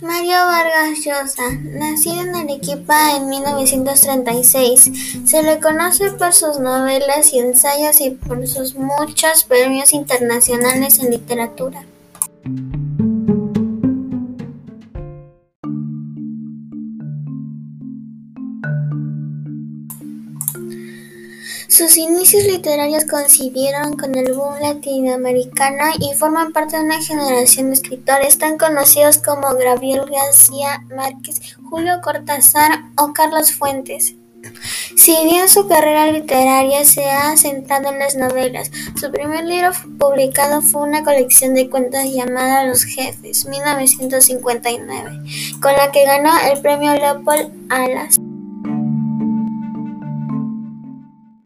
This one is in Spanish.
Mario Vargas Llosa, nacido en Arequipa en 1936, se le conoce por sus novelas y ensayos y por sus muchos premios internacionales en literatura. Sus inicios literarios coincidieron con el boom latinoamericano y forman parte de una generación de escritores tan conocidos como Gabriel García Márquez, Julio Cortázar o Carlos Fuentes. Si bien su carrera literaria se ha centrado en las novelas, su primer libro publicado fue una colección de cuentos llamada Los Jefes, 1959, con la que ganó el premio Leopold Alas.